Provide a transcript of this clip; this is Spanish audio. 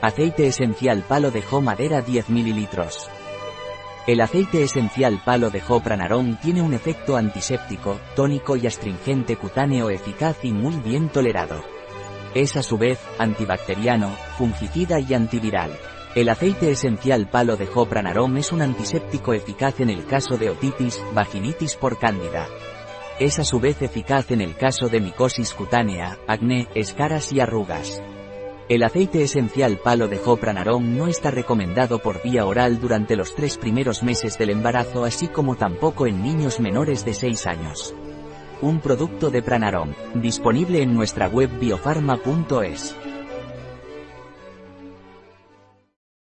Aceite esencial palo de jo madera 10 ml. El aceite esencial palo de jo pranarom tiene un efecto antiséptico, tónico y astringente cutáneo eficaz y muy bien tolerado. Es a su vez, antibacteriano, fungicida y antiviral. El aceite esencial palo de jo pranarom es un antiséptico eficaz en el caso de otitis, vaginitis por cándida. Es a su vez eficaz en el caso de micosis cutánea, acné, escaras y arrugas. El aceite esencial palo de Pranarom no está recomendado por vía oral durante los tres primeros meses del embarazo así como tampoco en niños menores de 6 años. Un producto de Pranarom, disponible en nuestra web biofarma.es.